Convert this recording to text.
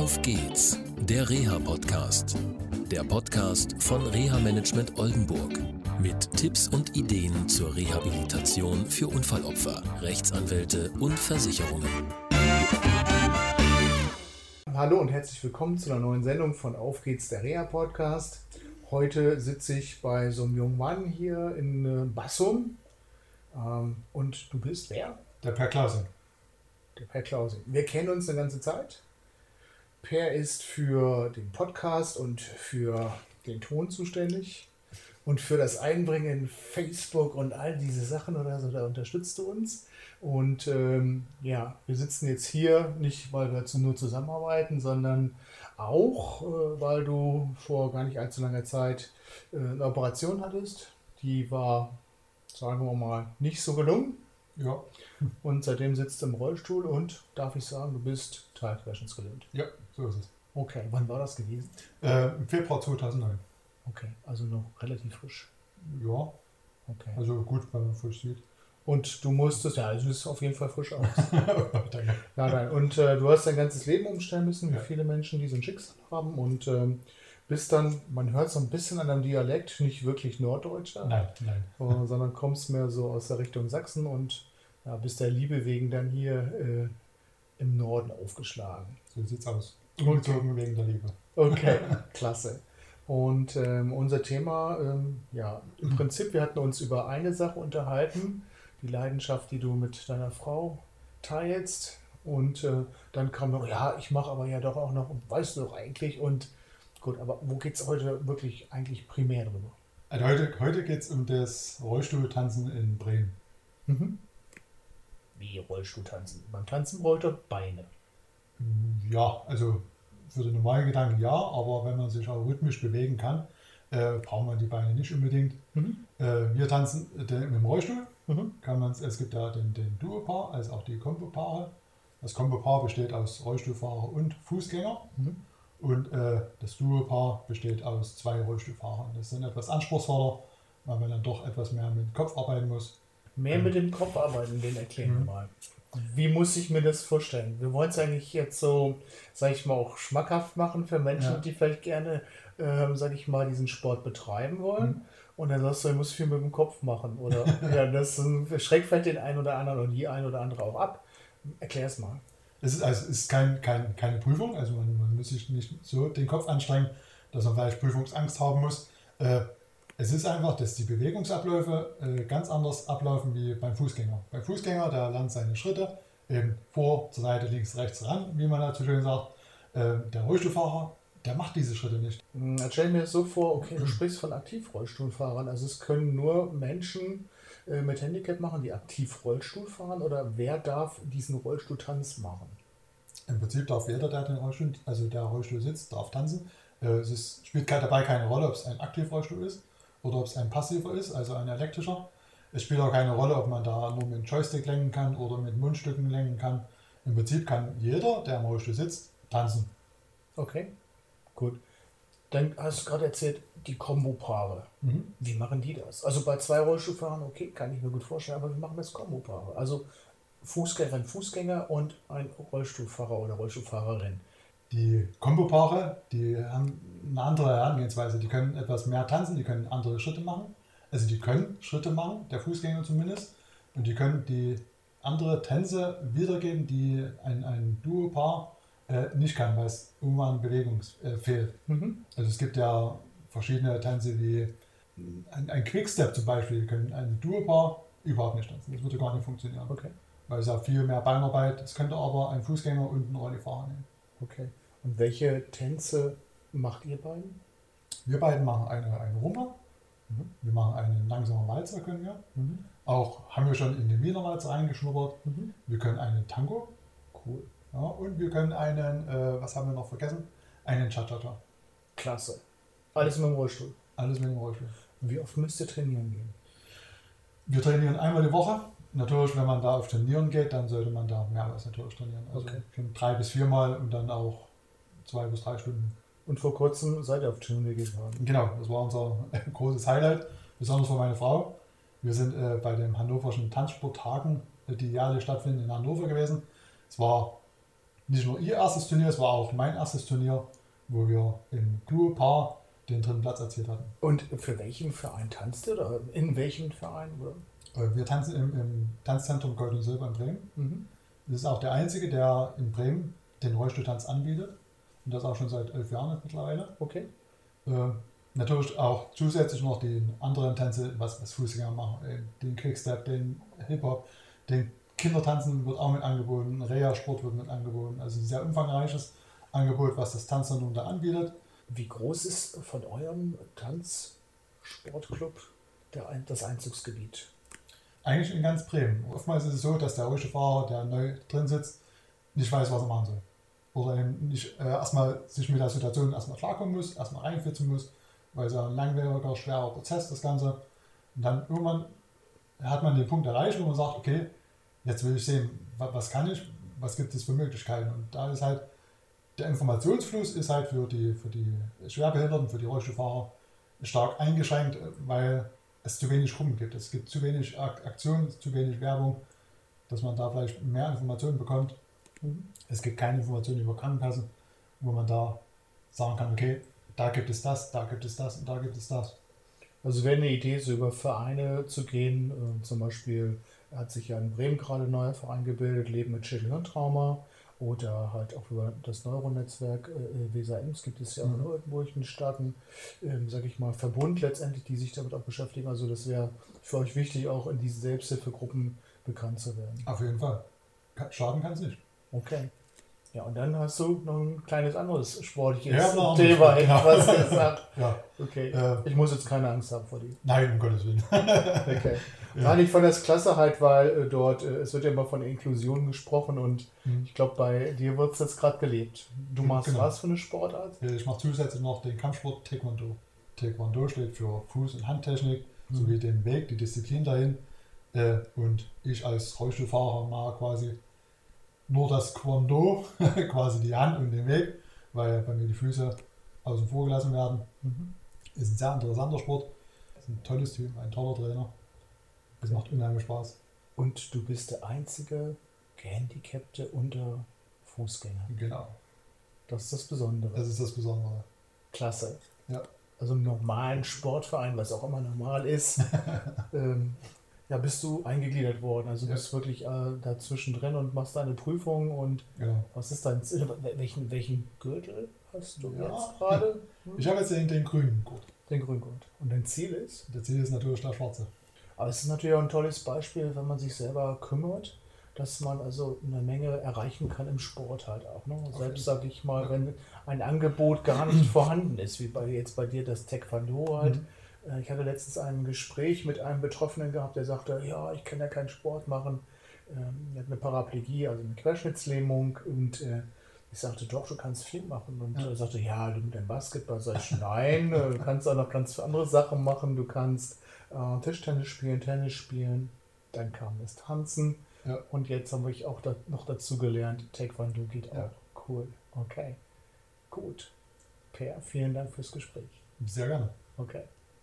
Auf geht's, der Reha-Podcast. Der Podcast von Reha-Management Oldenburg. Mit Tipps und Ideen zur Rehabilitation für Unfallopfer, Rechtsanwälte und Versicherungen. Hallo und herzlich willkommen zu einer neuen Sendung von Auf geht's, der Reha-Podcast. Heute sitze ich bei so einem jungen Mann hier in äh, Bassum. Ähm, und du bist wer? Der Per Klausing. Der Per Klausing. Wir kennen uns eine ganze Zeit. Per ist für den Podcast und für den Ton zuständig. Und für das Einbringen in Facebook und all diese Sachen oder so, da unterstützt du uns. Und ähm, ja, wir sitzen jetzt hier nicht, weil wir nur zusammenarbeiten, sondern auch, äh, weil du vor gar nicht allzu langer Zeit äh, eine Operation hattest. Die war, sagen wir mal, nicht so gelungen. Ja. Und seitdem sitzt du im Rollstuhl und darf ich sagen, du bist teilquerschnittsgelähmt. Ja, so ist es. Okay, wann war das gewesen? Äh, Im Februar 2009. Okay, also noch relativ frisch. Ja, Okay. also gut, wenn man frisch sieht. Und du musstest, ja, du siehst auf jeden Fall frisch aus. Danke. Ja, nein. Und äh, du hast dein ganzes Leben umstellen müssen, wie Ja. viele Menschen, die so ein Schicksal haben. Und ähm, bist dann, man hört so ein bisschen an deinem Dialekt, nicht wirklich Norddeutscher, Nein, nein. äh, sondern kommst mehr so aus der Richtung Sachsen und ja, bist der Liebe wegen dann hier äh, im Norden aufgeschlagen. So sieht's aus. Umgezogen wegen der Liebe. Okay, klasse. Und ähm, unser Thema, ähm, ja, im Prinzip, wir hatten uns über eine Sache unterhalten, die Leidenschaft, die du mit deiner Frau teilst. Und äh, dann kam noch, ja, ich mache aber ja doch auch noch, weißt du doch eigentlich. Und gut, aber wo geht es heute wirklich eigentlich primär drüber? Also heute heute geht es um das Rollstuhltanzen in Bremen. Mhm. Rollstuhl tanzen? Beim Tanzen er Beine. Ja, also für den normalen Gedanken ja, aber wenn man sich auch rhythmisch bewegen kann, äh, braucht man die Beine nicht unbedingt. Mhm. Äh, wir tanzen äh, mit dem Rollstuhl. Mhm. Kann man, es gibt da den, den Duo-Paar, als auch die Kombo-Paare. Das Kombo-Paar besteht aus Rollstuhlfahrer und Fußgänger. Mhm. Und äh, das Duo-Paar besteht aus zwei Rollstuhlfahrern. Das sind etwas anspruchsvoller, weil man dann doch etwas mehr mit dem Kopf arbeiten muss. Mehr mit dem Kopf arbeiten, den erklären wir Mhm. mal. Wie muss ich mir das vorstellen? Wir wollen es eigentlich jetzt so, sag ich mal, auch schmackhaft machen für Menschen, Ja. die vielleicht gerne, ähm, sag ich mal, diesen Sport betreiben wollen. Mhm. Und dann sagst du, ich muss viel mit dem Kopf machen. Oder ja, das schreckt vielleicht den einen oder anderen und die ein oder andere auch ab. Erklär es mal. Es ist, also, es ist kein, kein, keine Prüfung, also man, man muss sich nicht so den Kopf anstrengen, dass man vielleicht Prüfungsangst haben muss. Äh, es ist einfach, dass die Bewegungsabläufe äh, ganz anders ablaufen wie beim Fußgänger. Beim Fußgänger, der lernt seine Schritte eben vor, zur Seite, links, rechts ran, wie man dazu schön sagt. Äh, der Rollstuhlfahrer, der macht diese Schritte nicht. Hm, Dann stell mir das so vor, okay, du sprichst von Aktivrollstuhlfahrern. Also es können nur Menschen äh, mit Handicap machen, die aktiv Rollstuhl fahren oder wer darf diesen Rollstuhltanz machen? Im Prinzip darf jeder, der den Rollstuhl, also der Rollstuhl sitzt, darf tanzen. Äh, es ist, spielt dabei keine Rolle, ob es ein Aktivrollstuhl ist oder ob es ein passiver ist, also ein elektrischer. Es spielt auch keine Rolle, ob man da nur mit dem Joystick lenken kann oder mit Mundstücken lenken kann. Im Prinzip kann jeder, der im Rollstuhl sitzt, tanzen. Okay, gut. Dann hast du gerade erzählt, die Kombo-Paare. Wie machen die das? Also bei zwei Rollstuhlfahrern, okay, kann ich mir gut vorstellen, aber wie machen das Kombo-Paare? Also Fußgängerin, Fußgänger und ein Rollstuhlfahrer oder Rollstuhlfahrerin. Die Kombopaare, die haben eine andere Herangehensweise. Die können etwas mehr tanzen, die können andere Schritte machen. Also die können Schritte machen, der Fußgänger zumindest. Und die können die andere Tänze wiedergeben, die ein, ein Duopaar äh, nicht kann, weil es irgendwann Bewegung äh, fehlt. Mhm. Also es gibt ja verschiedene Tänze wie ein, ein Quickstep zum Beispiel, die können ein Duopaar überhaupt nicht tanzen. Das würde gar nicht funktionieren. Okay, Weil es ja viel mehr Beinarbeit, das könnte aber ein Fußgänger und ein Rollifahrer nehmen. Okay. Und welche Tänze macht ihr beiden? Wir beiden machen eine, eine Rumba. Mhm. Wir machen einen langsamen Walzer, können wir. Mhm. Auch haben wir schon in den Wiener Walzer reingeschnuppert. Mhm. Wir können einen Tango. Cool. Ja, und wir können einen, äh, was haben wir noch vergessen? Einen Cha-Cha-Cha. Klasse. Alles mit dem Rollstuhl. Alles mit dem Rollstuhl. Wie oft müsst ihr trainieren gehen? Wir trainieren einmal die Woche. Natürlich, wenn man da auf Trainieren geht, dann sollte man da mehrmals natürlich trainieren. Also Okay. drei bis viermal und dann auch zwei bis drei Stunden. Und vor kurzem seid ihr auf Turnier gefahren. Genau, das war unser großes Highlight, besonders für meine Frau. Wir sind äh, bei den hannoverschen Tanzsporttagen, äh, die jährlich stattfinden in Hannover gewesen. Es war nicht nur ihr erstes Turnier, es war auch mein erstes Turnier, wo wir im Duo-Paar den dritten Platz erzielt hatten. Und für welchen Verein tanzt ihr? Oder in welchem Verein? Oder? Äh, Wir tanzen im, im Tanzzentrum Gold und Silber in Bremen. Mhm. Das ist auch der einzige, der in Bremen den Rollstuhltanz anbietet. Und das auch schon seit elf Jahren jetzt mittlerweile. Okay. Äh, natürlich auch zusätzlich noch die anderen Tänze, was, was Fußgänger machen. Äh, Den Quickstep, den Hip-Hop, den Kindertanzen wird auch mit angeboten, Reha-Sport wird mit angeboten. Also ein sehr umfangreiches Angebot, was das Tanzzentrum da anbietet. Wie groß ist von eurem Tanzsportclub das Einzugsgebiet? Eigentlich in ganz Bremen. Oftmals ist es so, dass der Rollstuhlfahrer, der neu drin sitzt, nicht weiß, was er machen soll. Oder eben nicht äh, erstmal sich mit der Situation erstmal klarkommen muss, erstmal reinfitzen muss, weil es ja ein langwieriger, schwerer Prozess das Ganze. Und dann irgendwann hat man den Punkt erreicht, wo man sagt, okay, jetzt will ich sehen, wa- was kann ich, was gibt es für Möglichkeiten. Und da ist halt, der Informationsfluss ist halt für die, für die Schwerbehinderten, für die Rollstuhlfahrer stark eingeschränkt, äh, weil es zu wenig Gruppen gibt. Es gibt zu wenig Ak Aktionen, zu wenig Werbung, dass man da vielleicht mehr Informationen bekommt. Es gibt keine Informationen über Krankenkassen, wo man da sagen kann, okay, da gibt es das, da gibt es das und da gibt es das. Also wäre eine Idee, so über Vereine zu gehen. Äh, zum Beispiel hat sich ja in Bremen gerade ein neuer Verein gebildet, Leben mit Schädel-Hirntrauma. Oder halt auch über das Neuronetzwerk äh, Weser Ems gibt es ja Mhm. auch irgendwo einen starken, ähm, sag ich mal, Verbund letztendlich, die sich damit auch beschäftigen. Also das wäre für euch wichtig, auch in diesen Selbsthilfegruppen bekannt zu werden. Auf jeden Fall. Schaden kann es nicht. Okay. Ja, und dann hast du noch ein kleines anderes sportliches Ja, Thema, genau. was gesagt. Ja, Okay. Äh. ich muss jetzt keine Angst haben vor dir. nein, um Gottes Willen. Okay. Ja. Nein, ich fand das klasse halt, weil äh, dort, äh, es wird ja immer von Inklusion gesprochen und Mhm. ich glaube, bei dir wird es jetzt gerade gelebt. Du machst Genau. was für eine Sportart? Ich mache zusätzlich noch den Kampfsport Taekwondo. Taekwondo steht für Fuß- und Handtechnik sowie den Weg, die Disziplin dahin. Äh, und ich als Rollstuhlfahrer mache quasi nur das Kwando, quasi die Hand und den Weg, weil bei mir die Füße außen vor gelassen werden. Ist ein sehr interessanter Sport. Ist ein tolles Team, ein toller Trainer. Es macht unheimlich Spaß. Und du bist der einzige Gehandicapte unter Fußgänger. Genau. Das ist das Besondere. Das ist das Besondere. Klasse. Ja. Also im normalen Sportverein, was auch immer normal ist, ähm, ja, bist du eingegliedert worden. Also du Ja. bist wirklich äh, dazwischen drin und machst deine Prüfung und Genau. was ist dein Ziel? Welchen, welchen Gürtel hast du Ja. jetzt gerade? Ich habe jetzt den, den grünen Gurt. Den Grüngurt. Und dein Ziel ist? Der Ziel ist natürlich der schwarze. Aber es ist natürlich auch ein tolles Beispiel, wenn man sich selber kümmert, dass man also eine Menge erreichen kann im Sport halt auch. Ne? Selbst sage ich mal, wenn ein Angebot gar nicht vorhanden ist, wie bei jetzt bei dir das Taekwondo halt. Äh, Ich hatte letztens ein Gespräch mit einem Betroffenen gehabt, der sagte, ja, ich kann ja keinen Sport machen. Ähm, Er hat eine Paraplegie, also eine Querschnittslähmung und äh, ich sagte, doch, du kannst viel machen. Und er sagte, ja, du mit dem Basketball. Sag ich, nein, äh, du kannst auch noch ganz viele andere Sachen machen. Du kannst äh, Tischtennis spielen, Tennis spielen. Dann kam das Tanzen. Ja. Und jetzt habe ich auch da, noch dazu gelernt, Taekwondo geht auch. Ja. Cool. Okay. Gut. Per, vielen Dank fürs Gespräch. Sehr gerne. Okay.